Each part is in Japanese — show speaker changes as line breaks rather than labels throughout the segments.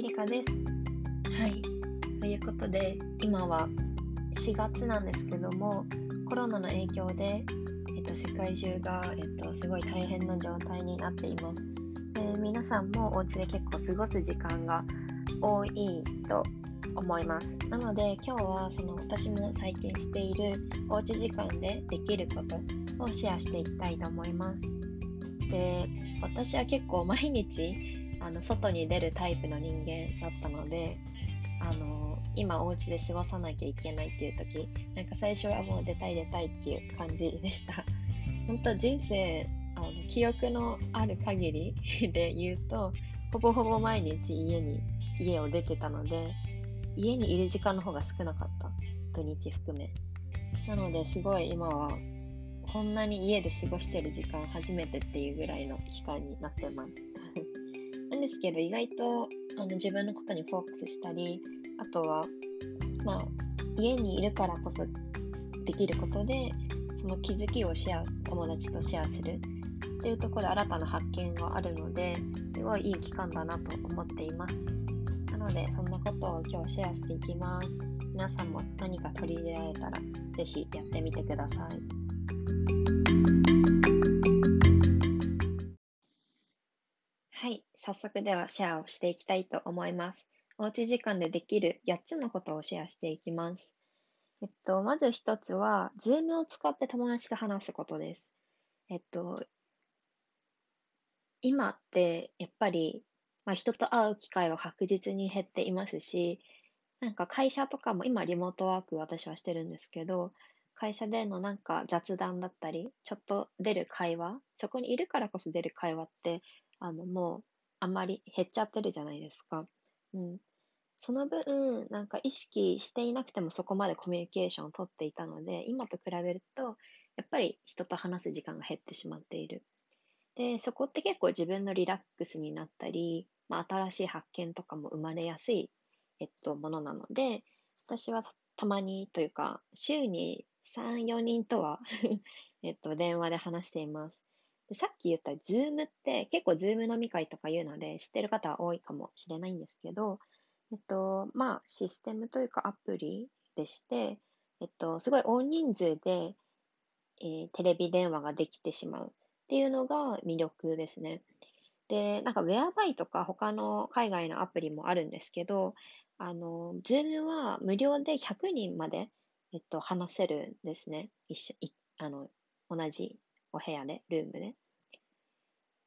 いりかです。はい。ということで、今は4月なんですけども、コロナの影響で、えっと、世界中が、えっと、すごい大変な状態になっています。で皆さんもお家で結構過ごす時間が多いと思います。なので今日はその私も最近しているおうち時間でできることをシェアしていきたいと思います。で、私は結構毎日あの外に出るタイプの人間だったので、あの今お家で過ごさなきゃいけないっていう時、なんか最初はもう出たい出たいっていう感じでした。本当人生あの記憶のある限り で言うと、ほぼほぼ毎日家に家を出てたので、家にいる時間の方が少なかった。土日含め。なので、すごい今は、こんなに家で過ごしてる時間初めてっていうぐらいの期間になってます。なん。ですけど、意外とあの自分のことにフォーカスしたり、あとは、まあ、家にいるからこそできることで、その気づきをシェア、友達とシェアするっていうところで新たな発見があるので、すごいいい期間だなと思っています。ので、そん。なことを今日シェアしていきます。皆さん。も何か取り入れられたら、ぜひやってみてください。早速ではシェアをしていきたいと思います。おうち時間でできる8つのことをシェアしていきます。えっと、まず1つは、Zoom を使って友達と話すことです。えっと、今ってやっぱりまあ、人と会う機会は確実に減っていますし、なんか会社とかも今リモートワーク私はしてるんですけど、会社でのなんか雑談だったり、ちょっと出る会話、そこにいるからこそ出る会話って、あのもうあんまり減っちゃってるじゃないですか。うん。その分、なんか意識していなくてもそこまでコミュニケーションをとっていたので、今と比べると、やっぱり人と話す時間が減ってしまっている。で、そこって結構自分のリラックスになったり、まあ、新しい発見とかも生まれやすい、えっと、ものなので、私はたまにというか、週に3、4人とは えっと、電話で話しています。でさっき言った Zoom って結構 Zoom 飲み会とか言うので知ってる方は多いかもしれないんですけど、えっと、まあ、システムというかアプリでして、えっと、すごい大人数で、えー、テレビ電話ができてしまうっていうのが魅力ですね。で、なんか Whereby とか他の海外のアプリもあるんですけど、あの、Zoom は無料で100人まで、えっと、話せるんですね。一緒、いあの、同じお部屋で、ルームで。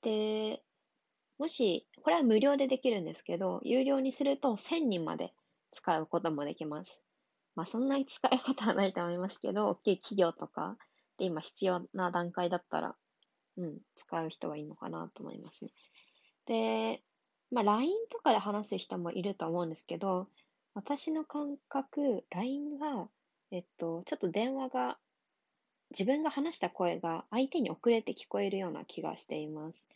で、もし、これは無料でできるんですけど、有料にすると1000人まで使うこともできます。まあ、そんなに使うことはないと思いますけど、大きい企業とかで今必要な段階だったら、うん、使う人はいいのかなと思いますね。で、まあ、LINE とかで話す人もいると思うんですけど、私の感覚、LINE が、えっと、ちょっと電話が、自分が話した声が相手に遅れて聞こえるような気がしています。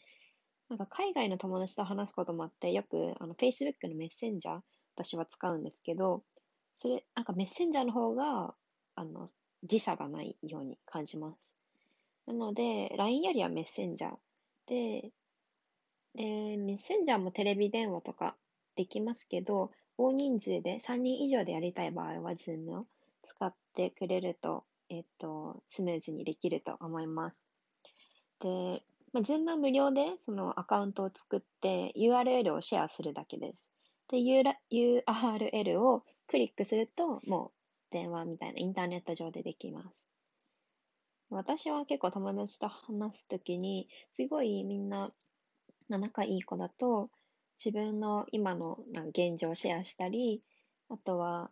なんか海外の友達と話すこともあって、よくあの Facebook のメッセンジャー、私は使うんですけど、それ、なんかメッセンジャーの方が、あの、時差がないように感じます。なので、LINE よりはメッセンジャーで、で、メッセンジャーもテレビ電話とかできますけど、大人数で3人以上でやりたい場合は Zoom を使ってくれると、えっと、スムーズにできると思います。で、まあ、Zoom は無料でそのアカウントを作って URL をシェアするだけです。で、URL をクリックすると、もう電話みたいなインターネット上でできます。私は結構友達と話すときに、すごいみんなまあ、仲いい子だと、自分の今のなん現状をシェアしたり、あとは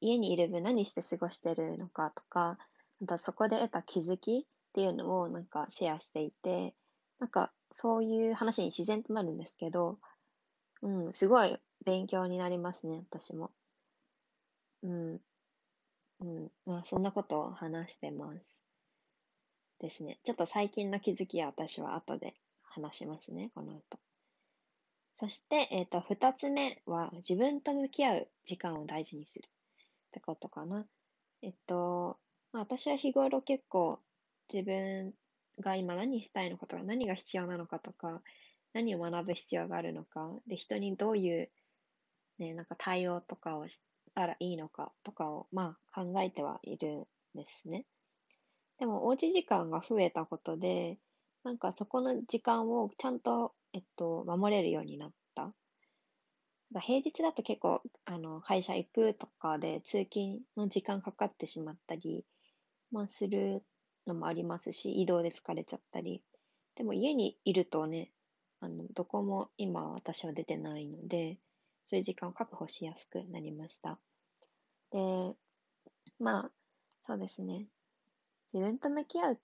家にいる分何して過ごしてるのかとか、あとはそこで得た気づきっていうのをなんかシェアしていて、なんかそういう話に自然となるんですけど、うん、すごい勉強になりますね、私も。うん。うん。まあ、そんなことを話してます。ですね。ちょっと最近の気づきは私は後で話しますね、この後。そして、えっ、ー、と、二つ目は、自分と向き合う時間を大事にするってことかな。えっと、まあ、私は日頃結構自分が今何したいのかとか、何が必要なのかとか、何を学ぶ必要があるのか、で、人にどういうね、なんか対応とかをしたらいいのかとかを、まあ考えてはいるんですね。でも、おうち時間が増えたことで、なんかそこの時間をちゃんと、えっと、守れるようになった。平日だと結構、あの、会社行くとかで通勤の時間かかってしまったり、まあ、するのもありますし、移動で疲れちゃったり。でも家にいるとね、あの、どこも今私は出てないので、そういう時間を確保しやすくなりました。で、まあ、そうですね。自分と向き合うっ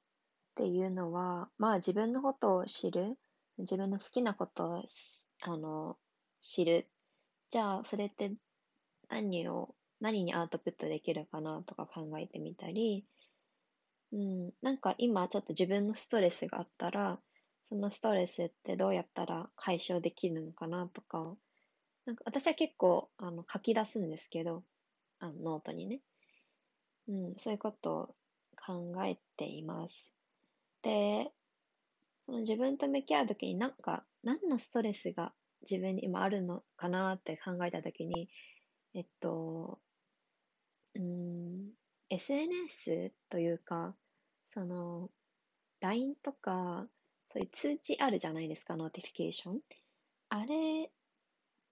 ていうのは、まあ自分のことを知る、自分の好きなことをあの知る。じゃあ、それって何を、何にアウトプットできるかなとか考えてみたり、うん、なんか今ちょっと自分のストレスがあったら、そのストレスってどうやったら解消できるのかなとか、なんか私は結構あの書き出すんですけど、あのノートにね。うん、そういうことを考えています。で、その自分と向き合うときになんか何のストレスが自分に今あるのかなって考えたときに、えっと、うん、SNS というか、その、LINE とか、そういう通知あるじゃないですか、 notification。あれ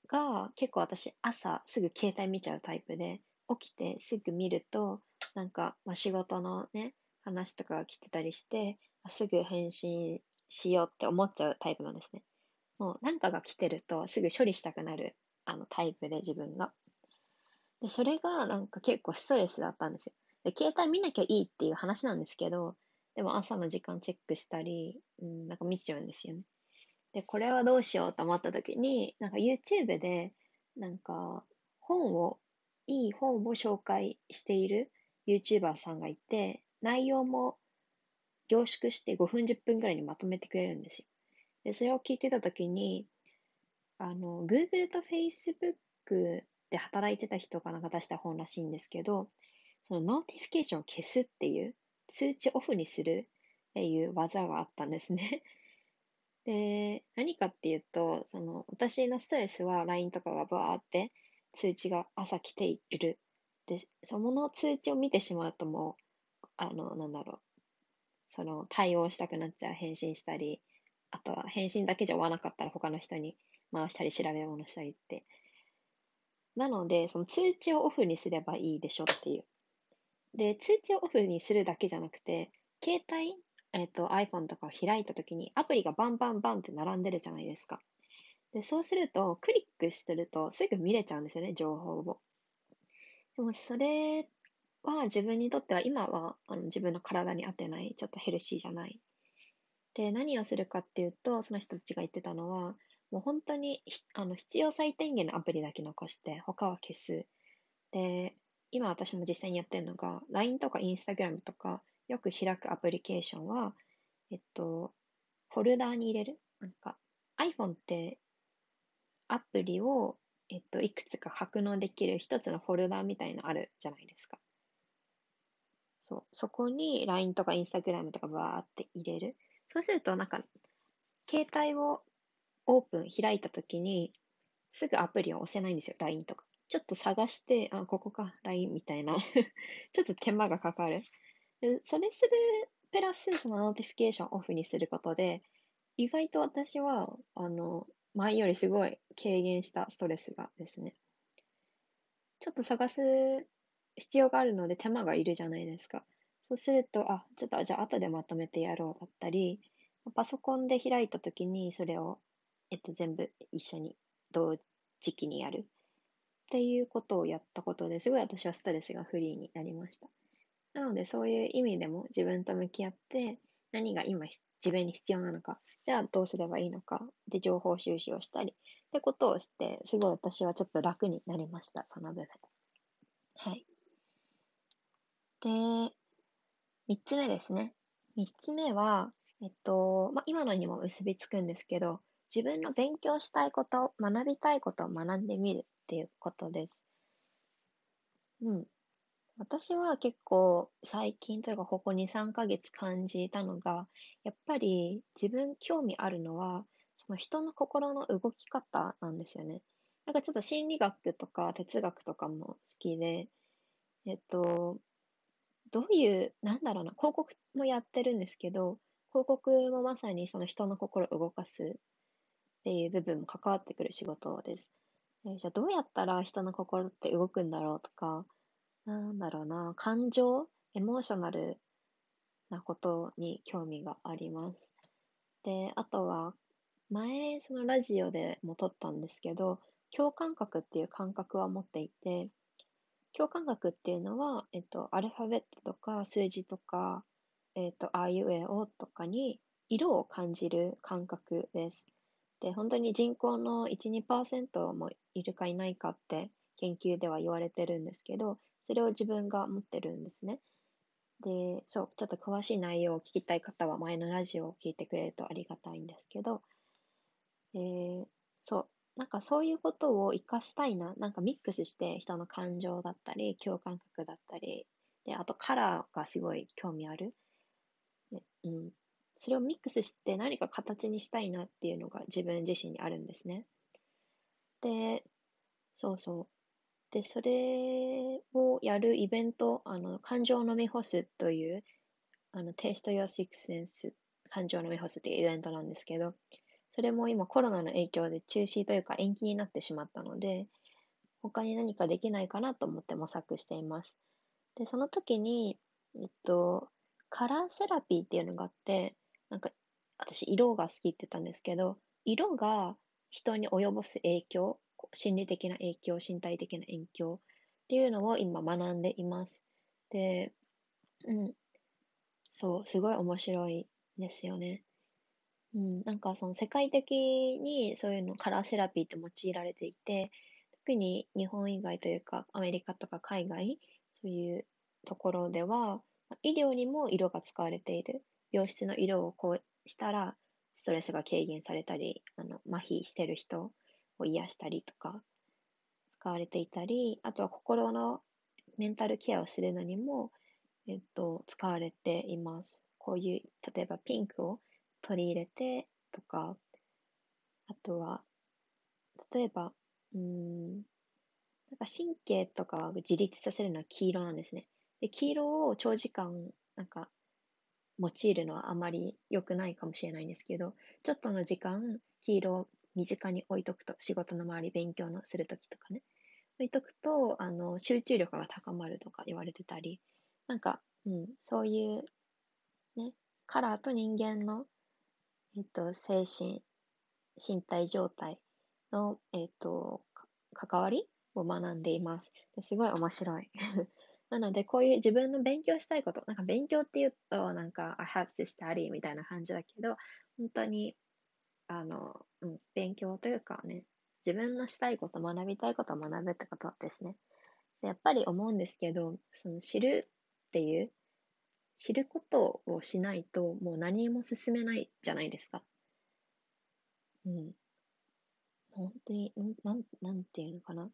が結構私朝すぐ携帯見ちゃうタイプで、起きてすぐ見ると、なんか、まあ、仕事のね、話とかが来てたりして、すぐ返信しようって思っちゃうタイプなんですね。もうなんかが来てるとすぐ処理したくなるあのタイプで自分が。で、それがなんか結構ストレスだったんですよ。で、携帯見なきゃいいっていう話なんですけど、でも朝の時間チェックしたり、うん、なんか見ちゃうんですよね。で、これはどうしようと思った時に、なんか YouTube で、なんか本を、いい本を紹介している YouTuber さんがいて、内容も凝縮して5分10分ぐらいにまとめてくれるんですよ。で、それを聞いてたときに、あの、Google と Facebook で働いてた人がなんか出した本らしいんですけど、その notification を消すっていう、通知オフにするっていう技があったんですね。で、何かっていうと、その、私のストレスは LINE とかがバーって通知が朝来ている。で、その通知を見てしまうともう、あの、なんだろう、その対応したくなっちゃう、返信したり、あとは返信だけじゃ終わなかったら他の人に回したり調べ物したりって。なので、その通知をオフにすればいいでしょっていう。で、通知をオフにするだけじゃなくて、携帯、えっ、ー、と iPhone とかを開いたときにアプリがバンバンバンって並んでるじゃないですか。で、そうすると、クリックしてるとすぐ見れちゃうんですよね、情報を。でも、それは自分にとっては今はあの自分の体に合ってない、ちょっとヘルシーじゃない。で、何をするかっていうと、その人たちが言ってたのは、もう本当にあの必要最低限のアプリだけ残して、他は消す。で、今私も実際にやってるのが、LINE とか Instagram とか、よく開くアプリケーションは、えっと、フォルダーに入れる？なんか、iPhone ってアプリを、えっと、いくつか格納できる一つのフォルダーみたいのあるじゃないですか。そう。そこに LINE とか Instagram とかバーって入れる。そうすると、なんか、携帯をオープン、開いたときに、すぐアプリを押せないんですよ、LINE とか。ちょっと探して、あ、ここか、LINE みたいな。ちょっと手間がかかる。それする、プラス、その notification オフにすることで、意外と私は、あの、前よりすごい軽減したストレスがですね。ちょっと探す必要があるので手間がいるじゃないですか。そうすると、あ、ちょっとじゃあ後でまとめてやろうだったり、パソコンで開いたときにそれを、えっと、全部一緒に同時期にやるっていうことをやったことですごい私はストレスがフリーになりました。なのでそういう意味でも自分と向き合って何が今自分に必要なのか、じゃあどうすればいいのか、で情報収集をしたりってことをして、すごい私はちょっと楽になりました、その部分。はい。で、三つ目ですね。三つ目は、えっと、まあ、今のにも結びつくんですけど、自分の勉強したいこと、学びたいことを学んでみるっていうことです。うん。私は結構最近というかここ2、3ヶ月感じたのが、やっぱり自分興味あるのは、その人の心の動き方なんですよね。なんかちょっと心理学とか哲学とかも好きで、えっと、どういう、なんだろうな、広告もやってるんですけど、広告もまさにその人の心を動かすっていう部分も関わってくる仕事です。えじゃあどうやったら人の心って動くんだろうとか、なんだろうな、感情、エモーショナルなことに興味があります。で、あとは、前、そのラジオでも撮ったんですけど、共感覚っていう感覚は持っていて、共感覚っていうのは、えっと、アルファベットとか数字とか、えっと、あいうえおとかに色を感じる感覚です。で、本当に人口の1、2%もいるかいないかって研究では言われてるんですけど、それを自分が持ってるんですね。で、そう、ちょっと詳しい内容を聞きたい方は前のラジオを聞いてくれるとありがたいんですけど、え、そう、なんかそういうことを活かしたいな、なんかミックスして人の感情だったり、共感覚だったり、で、あとカラーがすごい興味ある。ね、うん。それをミックスして何か形にしたいなっていうのが自分自身にあるんですね。で、そうそう。で、それをやるイベント、あの、感情のみ干すという、あの、テイスト Your Six Sense 感情のみ干すっていうイベントなんですけど、それも今コロナの影響で中止というか延期になってしまったので、他に何かできないかなと思って模索しています。で、その時に、えっと、カラーセラピーっていうのがあって、なんか、私、色が好きって言ったんですけど、色が人に及ぼす影響心理的な影響、身体的な影響っていうのを今学んでいます。で、うん。そう、すごい面白いですよね。うん、なんかその世界的にそういうのカラーセラピーって用いられていて、特に日本以外というかアメリカとか海外、そういうところでは、医療にも色が使われている。病室の色をこうしたら、ストレスが軽減されたり、あの、麻痺してる人を癒したりとか使われていたり、あとは心のメンタルケアをするのにも、えっと、使われています。こういう、例えばピンクを取り入れてとか、あとは、例えば、うん、なんか神経とかを自立させるのは黄色なんですね。で、黄色を長時間、なんか、用いるのはあまり良くないかもしれないんですけど、ちょっとの時間、黄色を身近に置いとくと、仕事の周り勉強のするときとかね、置いとくと、あの、集中力が高まるとか言われてたり、なんか、うん、そういう、ね、カラーと人間の、えっと、精神、身体状態の、えっと、関わりを学んでいます。すごい面白い。なので、こういう自分の勉強したいこと、なんか勉強って言うと、なんか、I have to study みたいな感じだけど、本当にあの、うん、勉強というかね、自分のしたいこと、学びたいことを学ぶってことですね。やっぱり思うんですけど、その知るっていう、知ることをしないと、もう何も進めないじゃないですか。うん。本当に、なん、なんていうのかな。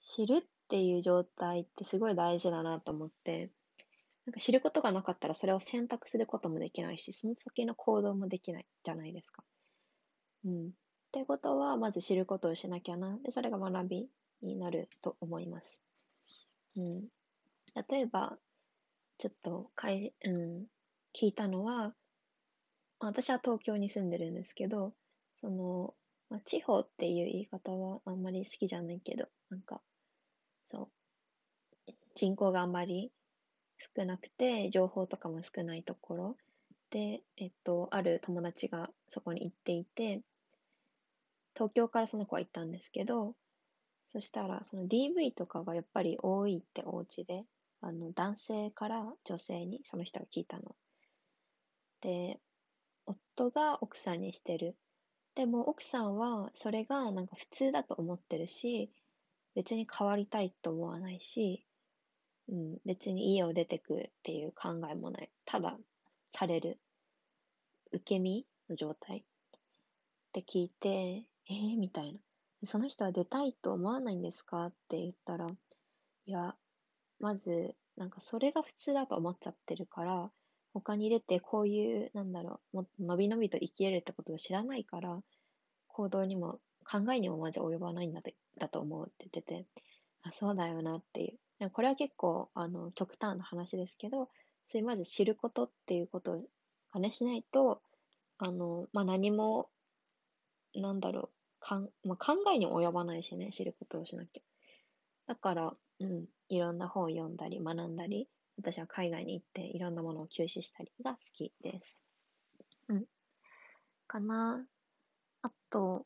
知るっていう状態ってすごい大事だなと思って、なんか知ることがなかったらそれを選択することもできないし、その先の行動もできないじゃないですか。うん。ってことは、まず知ることをしなきゃな。で、それが学びになると思います。うん。例えば、ちょっとかい、うん、聞いたのは、私は東京に住んでるんですけど、その、まあ、地方っていう言い方はあんまり好きじゃないけど、なんか、人口があんまり少なくて、情報とかも少ないところで、えっと、ある友達がそこに行っていて、東京からその子は行ったんですけど、そしたら、その DV とかがやっぱり多いってお家で、あの、男性から女性にその人が聞いたの。で、夫が奥さんにしてる。でも奥さんはそれがなんか普通だと思ってるし、別に変わりたいと思わないし、うん、別に家を出てくっていう考えもない。ただ、される。受け身の状態って聞いて、えー、みたいな。その人は出たいと思わないんですかって言ったら、いや、まず、なんかそれが普通だと思っちゃってるから、他に出てこういう、なんだろう、もっと伸び伸びと生きれるってことを知らないから、行動にも考えにもまず及ばないんだだと思うって言ってて、あ、そうだよなっていう。でもこれは結構、あの、極端な話ですけど、そういうまず知ることっていうことをね、しないと、あの、まあ、何も、なんだろう、かん、まあ、考えに及ばないしね、知ることをしなきゃ。だから、うん、いろんな本を読んだり、学んだり、私は海外に行っていろんなものを吸収したりが好きです。うん。かな。あと、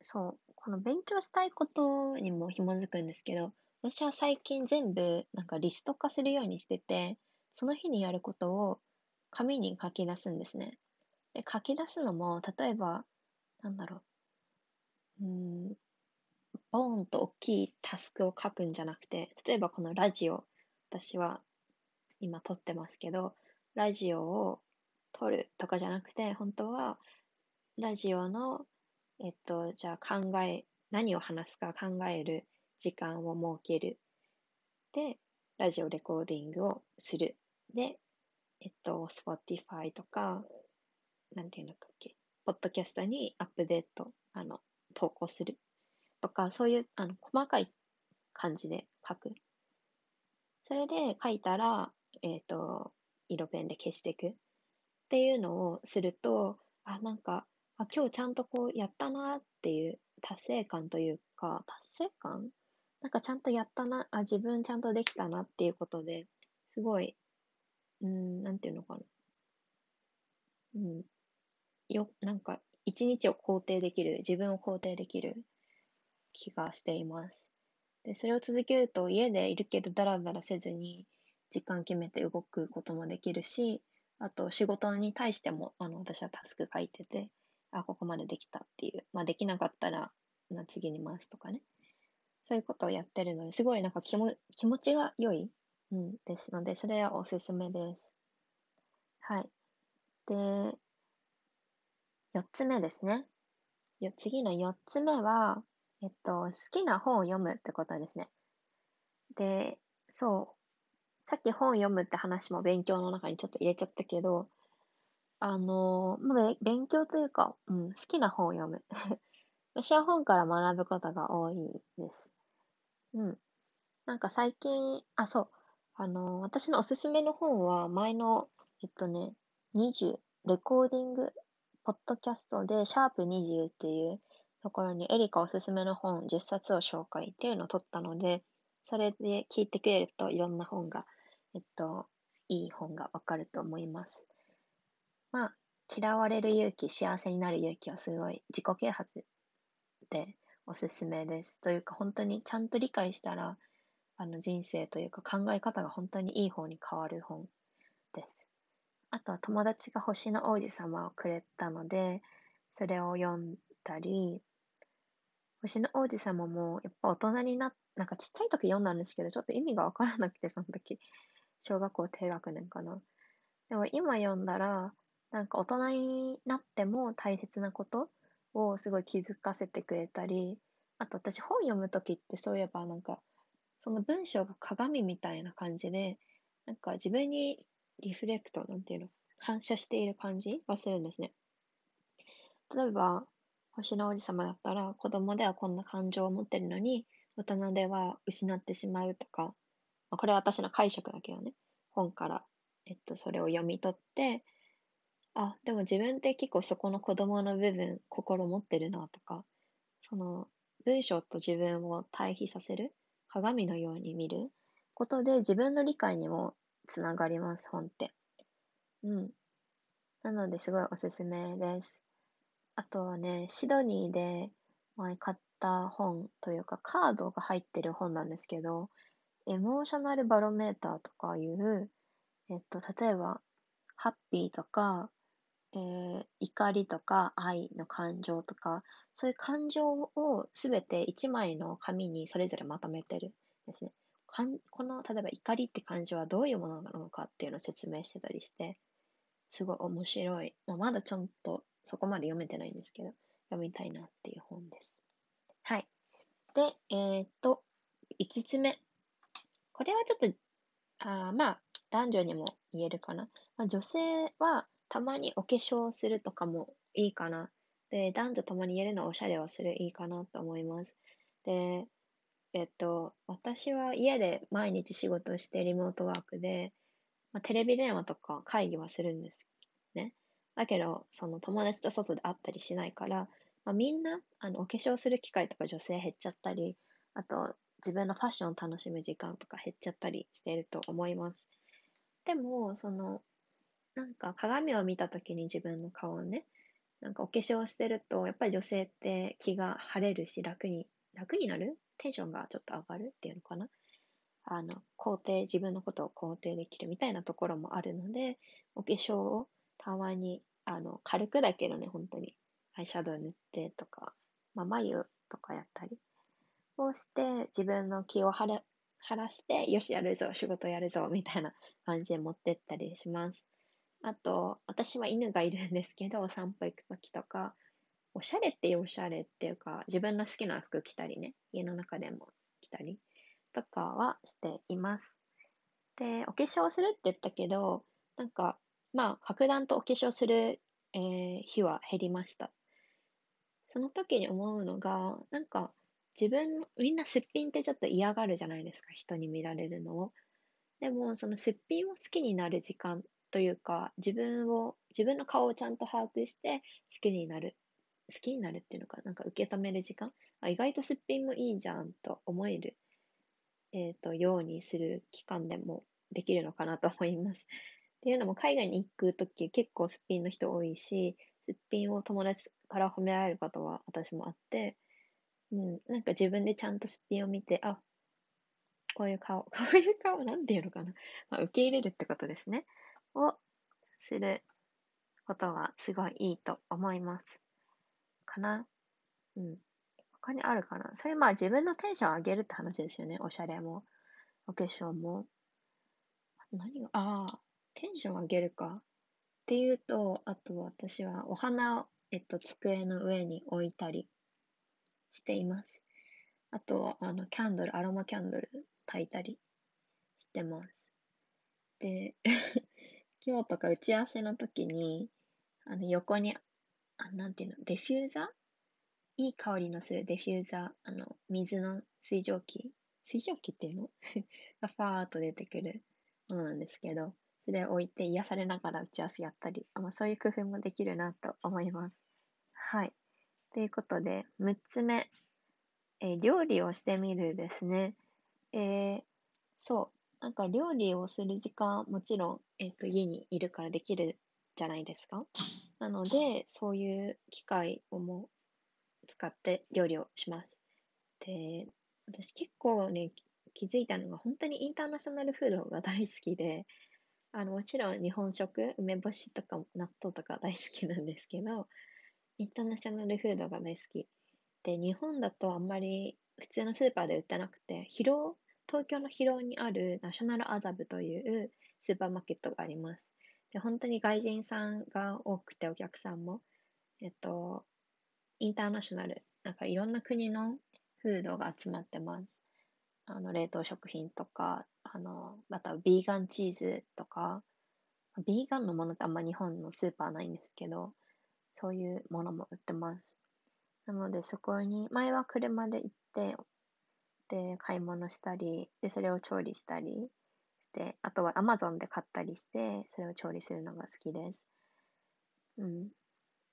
そう、この勉強したいことにも紐づくんですけど、私は最近全部なんかリスト化するようにしてて、その日にやることを紙に書き出すんですね。で、書き出すのも、例えば、なんだろう、うん、ボーンと大きいタスクを書くんじゃなくて、例えばこのラジオ、私は今撮ってますけど、ラジオを撮るとかじゃなくて、本当はラジオの、えっと、じゃあ考え、何を話すか考える時間を設ける。で、ラジオレコーディングをする。で、えっと、Spotify とか、なんていうのだっけ、ポッドキャストにアップデート、あの、投稿する。とか、そういう、あの、細かい感じで書く。それで書いたら、えっ、と、色ペンで消していく。っていうのをすると、あ、なんか、あ、今日ちゃんとこうやったなっていう達成感というか、達成感なんかちゃんとやったな、あ、自分ちゃんとできたなっていうことで、すごい、うん、なんていうのかな。うん。よ、なんか、一日を肯定できる、自分を肯定できる気がしています。で、それを続けると家でいるけどダラダラせずに時間決めて動くこともできるし、あと仕事に対しても、あの、私はタスク書いてて、あ、ここまでできたっていう。まあ、できなかったら、ま次に回すとかね。そういうことをやってるので、すごいなんか気も気持ちが良い、うん、ですので、それはおすすめです。はい。で、4つ目ですね。次の4つ目は、えっと、好きな本を読むってことですね。で、そう。さっき本を読むって話も勉強の中にちょっと入れちゃったけど、あの、まあ、勉強というか、うん、好きな本を読む。私は本から学ぶことが多いです。うん。なんか最近、あ、そう。あの、私のおすすめの本は、前の、えっとね、20、レコーディング、ポッドキャストで、シャープ20っていうところに、エリカおすすめの本10冊を紹介っていうのを取ったので、それで聞いてくれるといろんな本が、えっと、いい本がわかると思います。まあ、嫌われる勇気、幸せになる勇気はすごい自己啓発で、おすすめです。というか、本当にちゃんと理解したら、あの人生というか考え方が本当にいい方に変わる本です。あとは友達が星の王子様をくれたので、それを読んだり、星の王子様もやっぱ大人になっ、なんかちっちゃい時読んだんですけど、ちょっと意味がわからなくて、その時。小学校低学年かな。でも今読んだら、なんか大人になっても大切なことをすごい気づかせてくれたり、あと私本読むときってそういえばなんか、その文章が鏡みたいな感じで、なんか自分にリフレクト、なんていうの、反射している感じがするんですね。例えば、星の王子様だったら、子供ではこんな感情を持ってるのに、大人では失ってしまうとか、まあ、これは私の解釈だけどね、本から、えっと、それを読み取って、あ、でも自分って結構そこの子供の部分、心持ってるなとか、その文章と自分を対比させる、鏡のように見ることで自分の理解にもつながります、本って。うん。なのですごいおすすめです。あとはね、シドニーで前買った本というかカードが入ってる本なんですけど、エモーショナルバロメーターとかいう、えっと、例えば、ハッピーとか、えー、怒りとか愛の感情とか、そういう感情をすべて一枚の紙にそれぞれまとめてるんですね。かんこの、例えば怒りって感情はどういうものなのかっていうのを説明してたりして、すごい面白い。まあ、まだちょっとそこまで読めてないんですけど、読みたいなっていう本です。はい。で、えー、っと、5つ目。これはちょっと、あまあ、男女にも言えるかな。まあ、女性はたまにお化粧するとかもいいかな。で、男女ともに言えるのはおしゃれをするいいかなと思います。で、えっと、私は家で毎日仕事をしてリモートワークで、まあ、テレビ電話とか会議はするんですね。だけど、その友達と外で会ったりしないから、まあ、みんな、あの、お化粧する機会とか女性減っちゃったり、あと、自分のファッションを楽しむ時間とか減っちゃったりしていると思います。でも、その、なんか鏡を見た時に自分の顔をね、なんかお化粧してると、やっぱり女性って気が晴れるし、楽に、楽になる？テンションがちょっと上がるっていうのかな？あの、肯定、自分のことを肯定できるみたいなところもあるので、お化粧をたまに、あの、軽くだけどね、本当に、アイシャドウ塗ってとか、まあ、眉とかやったりをして、自分の気を晴ら晴らして、よし、やるぞ、仕事やるぞ、みたいな感じで持ってったりします。あと、私は犬がいるんですけど、お 散歩行くときとか、おしゃれっておしゃれっていうか、自分の好きな服着たりね、家の中でも着たりとかはしています。で、お化粧するって言ったけど、なんか、まあ、格段とお化粧する、えー、日は減りました。その時に思うのが、なんか、自分、みんなすっぴんってちょっと嫌がるじゃないですか、人に見られるのを。でも、そのすっぴんを好きになる時間というか、自分を、自分の顔をちゃんと把握して好きになる。好きになるっていうのかなんか受け止める時間？あ意外とすっぴんもいいじゃんと思える、えっ、ー、と、ようにする期間でもできるのかなと思います。っていうのも、海外に行くとき結構すっぴんの人多いし、すっぴんを友達から褒められることは私もあって、うん、なんか自分でちゃんとすっぴんを見て、あ、こういう顔、こういう顔、なんていうのかな？まあ、受け入れるってことですね。をすることはすごいいいと思います。かな。うん。他にあるかな。それまあ自分のテンションを上げるって話ですよね。おしゃれも、お化粧も。何が、ああ、テンションを上げるか。っていうと、あと私はお花を、えっと、机の上に置いたりしています。あと、あの、キャンドル、アロマキャンドル焚いたりしてます。で、今日とか打ち合わせの時に、あの、横に、あなんていうの、デフューザー？いい香りのするディフューザー、あの、水の水蒸気？水蒸気っていうの？がファーっと出てくるものなんですけど、それを置いて癒されながら打ち合わせやったり、まあ、そういう工夫もできるなと思います。はい。ということで、6つ目、えー、料理をしてみるですね。えー、そ、なんか料理をする時間、もちろん、えっ、ー、と、家にいるからできるじゃないですか。なので、そういう機会をも使って料理をします。で、私結構ね、気づいたのが、本当にインターナショナルフードが大好きで、あの、もちろん日本食、梅干しとか納豆とか大好きなんですけど、インターナショナルフードが大好き。で、日本だとあんまり普通のスーパーで売ってなくて、広、東京の広尾にあるナショナルアザブというスーパーマーケットがあります。で、本当に外人さんが多くてお客さんも、えっと、インターナショナル、なんかいろんな国のフードが集まってます。あの、冷凍食品とか、あの、また、ビーガンチーズとか、ビーガンのものってあんま日本のスーパーないんですけど、そういうものも売ってます。なのでそこに、前は車で行って、で、買い物したり、で、それを調理したりして、あとは Amazon で買ったりして、それを調理するのが好きです。うん。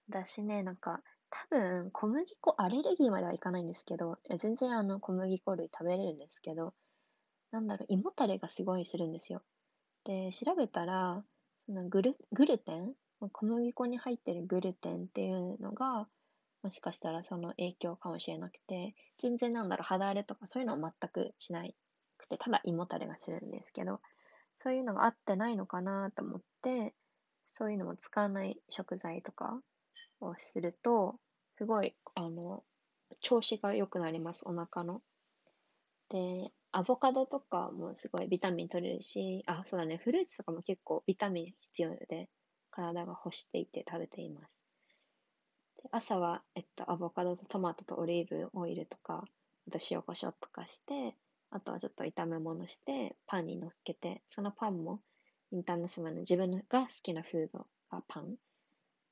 だしね、なんか、多分、小麦粉アレルギーまではいかないんですけど、全然あの、小麦粉類食べれるんですけど、なんだろう、胃もたれがすごいするんですよ。で、調べたら、そのグルグルテン？小麦粉に入ってるグルテンっていうのが、もしかしたらその影響かもしれなくて、全然なんだろう、肌荒れとかそういうのは全くしなくて、ただ胃もたれがするんですけど、そういうのが合ってないのかなと思って、そういうのも使わない食材とかをすると、すごい、あの、調子が良くなります、お腹の。で、アボカドとかもすごいビタミン取れるし、あ、そうだね、フルーツとかも結構ビタミン必要で、体が欲していて食べています。朝は、えっと、アボカドとトマトとオリーブオイルとか、あと塩コショウとかして、あとはちょっと炒め物して、パンに乗っけて、そのパンもインターナショナル自分が好きなフードがパン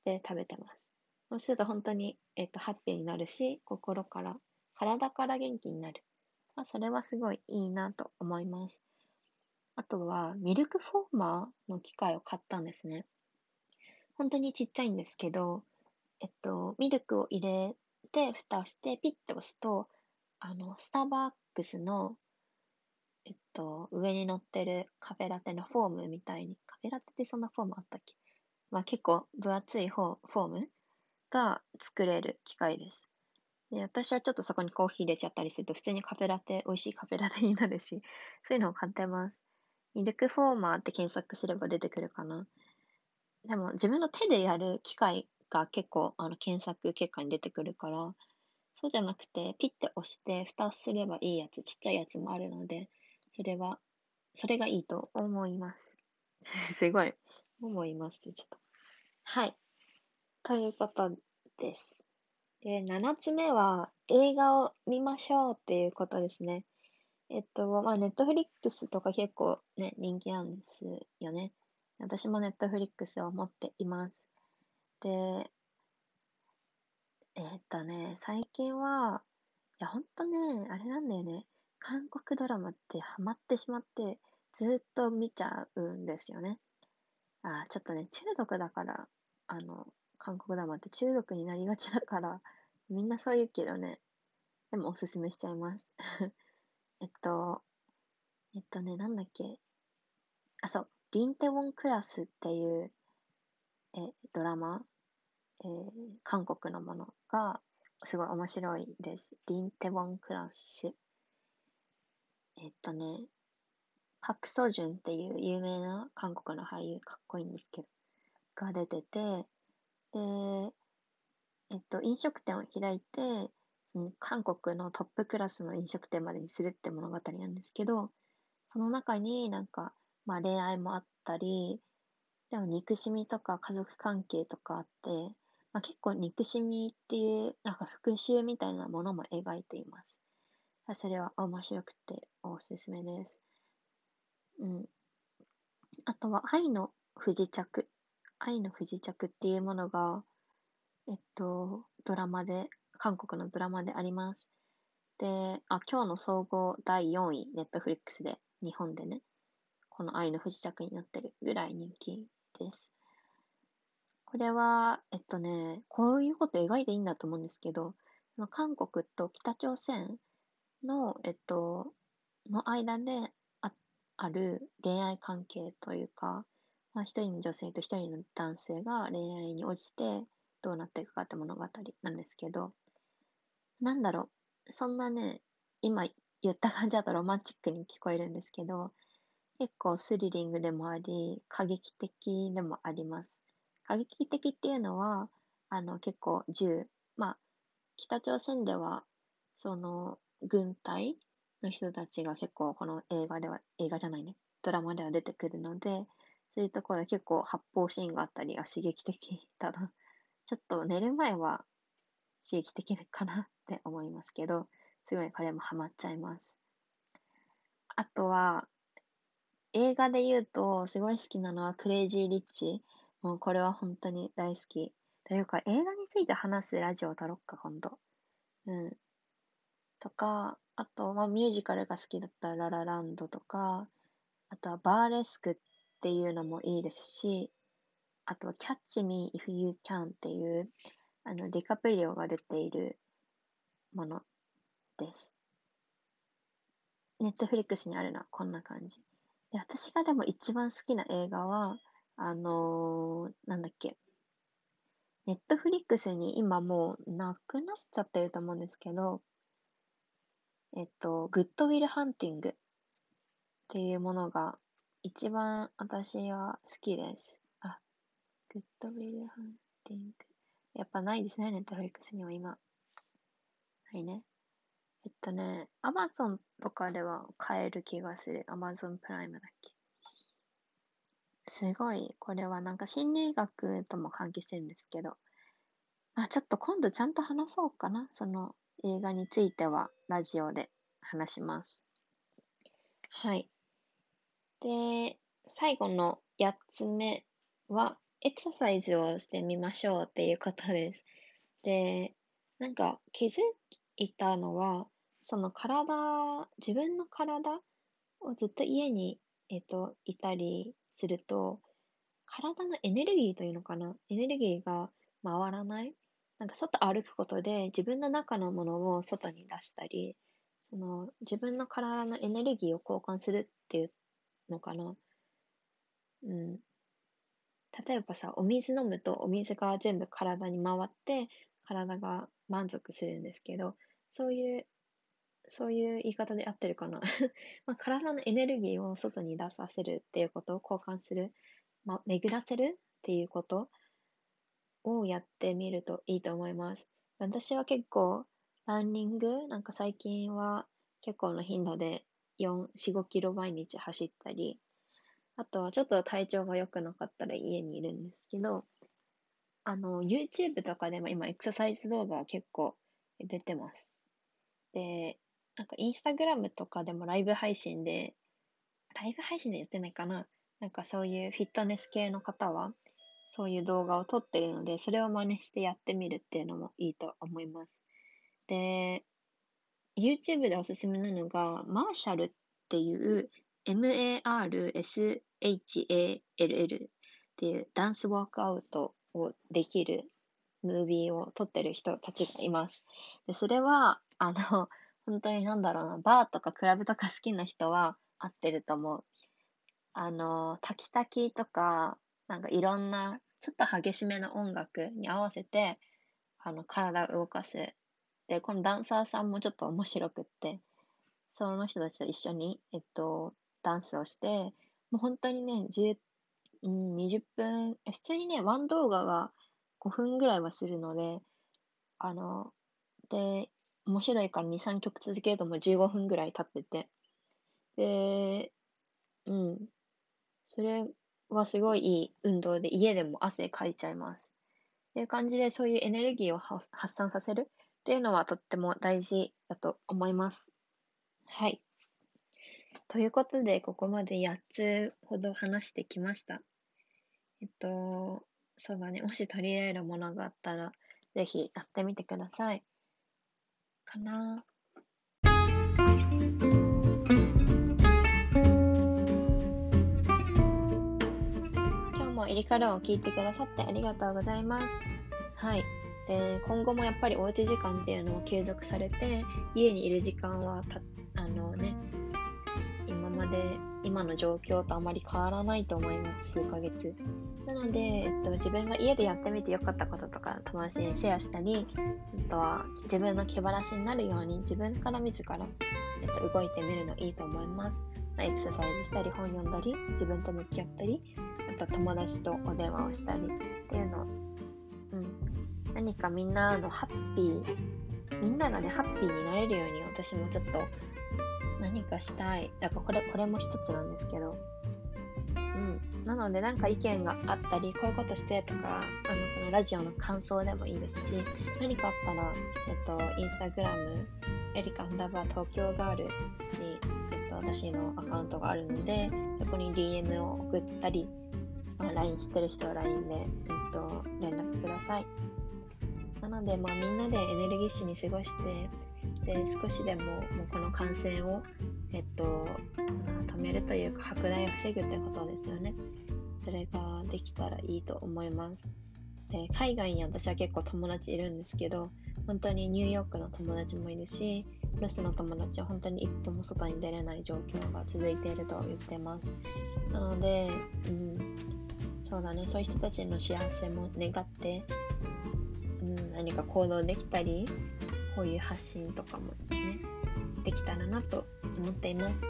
で食べてます。そうすると本当に、えっと、ハッピーになるし、心から、体から元気になる。まあ、それはすごいいいなと思います。あとは、ミルクフォーマーの機械を買ったんですね。本当にちっちゃいんですけど、えっと、ミルクを入れて、蓋をして、ピッと押すと、あの、スターバックスの、えっと、上に乗ってるカフェラテのフォームみたいに、カフェラテってそんなフォームあったっけ？まあ結構分厚いフォームが作れる機械です。で、私はちょっとそこにコーヒー入れちゃったりすると、普通にカフェラテ、美味しいカフェラテになるし、そういうのを買ってます。ミルクフォーマーって検索すれば出てくるかな。でも自分の手でやる機械が結構あの検索結果に出てくるから、そうじゃなくて、ピッて押して蓋すればいいやつ、ちっちゃいやつもあるので、それは、それがいいと思います。すごい、思います、ちょっと。はい。ということです。で、7つ目は映画を見ましょうっていうことですね。えっと、まあ、ネットフリックスとか結構ね、人気なんですよね。私もネットフリックスを持っています。で、えー、っとね、最近は、いや、ほんとね、あれなんだよね。韓国ドラマってハマってしまって、ずっと見ちゃうんですよね。あ、ちょっとね、中毒だから、あの、韓国ドラマって中毒になりがちだから、みんなそう言うけどね、でもおすすめしちゃいます。えっと、えっとね、なんだっけ。あ、そう、リンテウォンクラスっていう、え、ドラマ、えー、韓国のものが、すごい面白いです。リンテウォンクラス。えっとね、パクソジュンっていう有名な韓国の俳優、かっこいいんですけど、が出てて、で、えっと、飲食店を開いて、その韓国のトップクラスの飲食店までにするって物語なんですけど、その中になんか、まあ恋愛もあったり、でも憎しみとか家族関係とかあって、まあ、結構憎しみっていう、なんか復讐みたいなものも描いています。それは面白くておすすめです。うん。あとは愛の不時着。愛の不時着っていうものが、えっと、ドラマで、韓国のドラマであります。で、あ、今日の総合第4位、ネットフリックスで、日本でね、この愛の不時着になってるぐらい人気です。これは、えっとね、こういうこと描いていいんだと思うんですけど、韓国と北朝鮮の、えっと、の間であある恋愛関係というか、まあ、一人の女性と一人の男性が恋愛に落ちてどうなっていくかって物語なんですけど、なんだろう、そんなね、今言った感じだとロマンチックに聞こえるんですけど、結構スリリングでもあり、過激的でもあります。過激的っていうのは、あの結構銃、まあ、北朝鮮では、その、軍隊の人たちが結構この映画では、映画じゃないね、ドラマでは出てくるので、そういうところで結構発砲シーンがあったり、あ、刺激的だな。ちょっと寝る前は刺激的かなって思いますけど、すごいこれもハマっちゃいます。あとは、映画で言うと、すごい好きなのはクレイジー・リッチ。もうこれは本当に大好き。というか、映画について話すラジオを撮ろっか、今度。うん。とか、あと、まあ、ミュージカルが好きだったらララランドとか、あとはバーレスクっていうのもいいですし、あとは Catch Me If You Can っていう、あの、ディカプリオが出ているものです。ネットフリックスにあるのはこんな感じ。で、私がでも一番好きな映画は、あのー、なんだっけ。ネットフリックスに今もうなくなっちゃってると思うんですけど、えっと、グッドウィルハンティングっていうものが一番私は好きです。あ、グッドウィルハンティング。やっぱないですね、ネットフリックスには今。はいね。えっとね、アマゾンとかでは買える気がする。アマゾンプライムだっけ。すごい、これはなんか心理学とも関係してるんですけど、まあちょっと今度ちゃんと話そうかな。その映画についてはラジオで話します。はい。で、最後の8つ目は、エクササイズをしてみましょうっていうことです。で、なんか気づきいたのは、その体、自分の体をずっと家に、えっと、いたりすると、体のエネルギーというのかな？エネルギーが回らない？なんか外歩くことで自分の中のものを外に出したり、その自分の体のエネルギーを交換するっていうのかな？うん。例えばさ、お水飲むとお水が全部体に回って体が満足するんですけど、そういう、そういう言い方で合ってるかな。まあ、体のエネルギーを外に出させるっていうことを交換する、まあ、巡らせるっていうことをやってみるといいと思います。私は結構、ランニング、なんか最近は結構の頻度で4、4、5キロ毎日走ったり、あとはちょっと体調が良くなかったら家にいるんですけど、あの、YouTube とかでも今エクササイズ動画は結構出てます。で、なんかインスタグラムとかでもライブ配信で、ライブ配信でやってないかななんかそういうフィットネス系の方は、そういう動画を撮ってるので、それを真似してやってみるっていうのもいいと思います。で、YouTube でおすすめなのが、マーシャルっていう MARSHALL っていうダンスワークアウトをできるムービーを撮ってる人たちがいます。で、それは、あの、本当になんだろうな、バーとかクラブとか好きな人は合ってると思う。あの、タキタキとか、なんかいろんな、ちょっと激しめの音楽に合わせて、あの、体を動かす。で、このダンサーさんもちょっと面白くって、その人たちと一緒に、えっと、ダンスをして、もう本当にね、10、うん、20分、普通にね、ワン動画が5分ぐらいはするので、あの、で、面白いから2、3曲続けるともう15分ぐらい経ってて、で、うん、それはすごいいい運動で、家でも汗かいちゃいます。っていう感じで、そういうエネルギーを発散させるっていうのはとっても大事だと思います。はい。ということで、ここまで8つほど話してきました。えっと、そうだね。もし取り入れるものがあったら、ぜひやってみてください。かな今日もエリカルを聞いてくださってありがとうございます。はい。で今後もやっぱりおうち時間っていうのは継続されて、家にいる時間はた、あのね今、まで今の状況とあまり変わらないと思います、数ヶ月。なので、えっと、自分が家でやってみてよかったこととか友達にシェアしたり、あとは自分の気晴らしになるように自分から自ら、えっと、動いてみるのいいと思います。まあエクササイズしたり、本読んだり、自分と向き合ったり、あと友達とお電話をしたりっていうの、うん、何かみんなのハッピー、みんながね、ハッピーになれるように私もちょっと何かしたい。だからこれ、これも一つなんですけど。うん。なので、なんか意見があったり、こういうことしてとか、あの、このラジオの感想でもいいですし、何かあったら、えっと、インスタグラム、エリカンダーバー東京ガールに、えっと、私のアカウントがあるので、そこに DM を送ったり、まあ、LINE してる人は LINE で、えっと、連絡ください。なので、まあ、みんなでエネルギッシュに過ごして、で少しでももうこの感染を、えっと、止めるというか拡大を防ぐってことですよね。それができたらいいと思います。で海外に私は結構友達いるんですけど、本当にニューヨークの友達もいるし、ロスの友達は本当に一歩も外に出れない状況が続いていると言ってます。なので、うん、そうだね、そういう人たちの幸せも願って、うん、何か行動できたり、こういう発信とかもね、できたらなと思っています。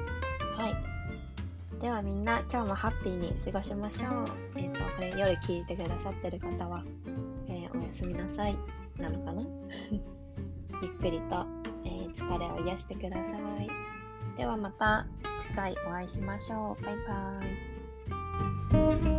はい。ではみんな今日もハッピーに過ごしましょう。えっ、ー、と、これ夜聞いてくださってる方は、えー、おやすみなさい。なのかな？ゆっくりと、えー、疲れを癒してください。ではまた次回お会いしましょう。バイバーイ。